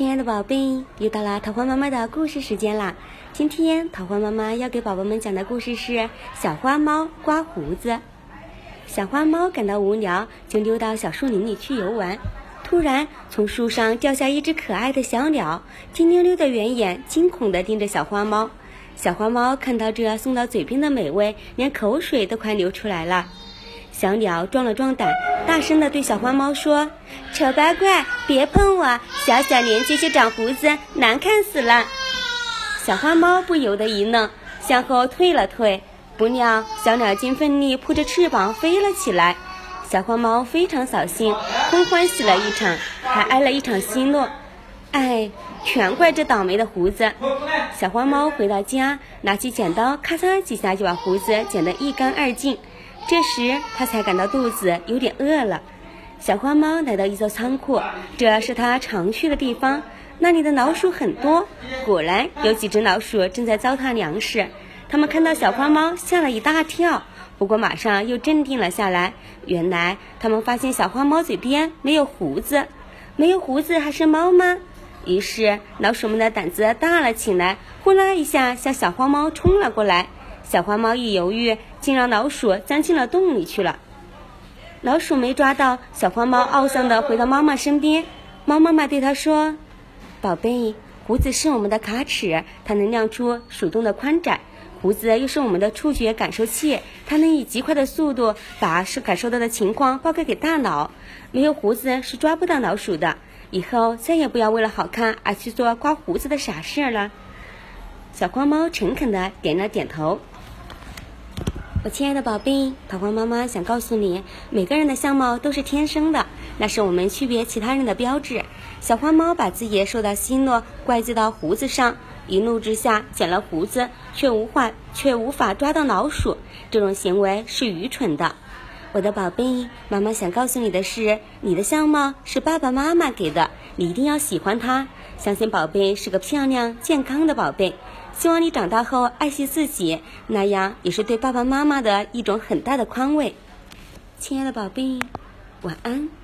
亲爱的宝贝，又到了桃花妈妈的故事时间啦！今天桃花妈妈要给宝宝们讲的故事是《小花猫刮胡子》。小花猫感到无聊，就溜到小树林里去游玩。突然，从树上掉下一只可爱的小鸟，金溜溜的圆眼惊恐地盯着小花猫。小花猫看到这送到嘴边的美味，连口水都快流出来了。小鸟壮了壮胆，大声地对小花猫说：“丑八怪，别碰我！小小年纪就长胡子，难看死了。”小花猫不由得一愣，向后退了退。不料，小鸟竟奋力扑着翅膀飞了起来。小花猫非常扫兴，空欢喜了一场，还挨了一场奚落。哎，全怪这倒霉的胡子！小花猫回到家，拿起剪刀，咔嚓几下就把胡子剪得一干二净。这时，他才感到肚子有点饿了。小花猫来到一座仓库，这是它常去的地方。那里的老鼠很多，果然有几只老鼠正在糟蹋粮食。它们看到小花猫，吓了一大跳，不过马上又镇定了下来。原来，它们发现小花猫嘴边没有胡子，没有胡子还是猫吗？于是，老鼠们的胆子大了起来，呼啦一下向小花猫冲了过来。小花猫一犹豫，竟让老鼠钻进了洞里去了。老鼠没抓到小花猫，懊丧地回到妈妈身边。猫妈妈对它说：“宝贝，胡子是我们的卡尺，它能量出鼠洞的宽窄；胡子又是我们的触觉感受器，它能以极快的速度把是感受到的情况报告给大脑。没有胡子是抓不到老鼠的。以后再也不要为了好看而去做刮胡子的傻事了。”小花猫诚恳地点了点头。我亲爱的宝贝，桃花妈妈想告诉你，每个人的相貌都是天生的，那是我们区别其他人的标志。小花猫把自己受到奚落怪罪到胡子上，一怒之下剪了胡子，却无法却无法抓到老鼠，这种行为是愚蠢的。我的宝贝，妈妈想告诉你的是，你的相貌是爸爸妈妈给的，你一定要喜欢它。相信宝贝是个漂亮健康的宝贝。希望你长大后爱惜自己，那样也是对爸爸妈妈的一种很大的宽慰。亲爱的宝贝，晚安。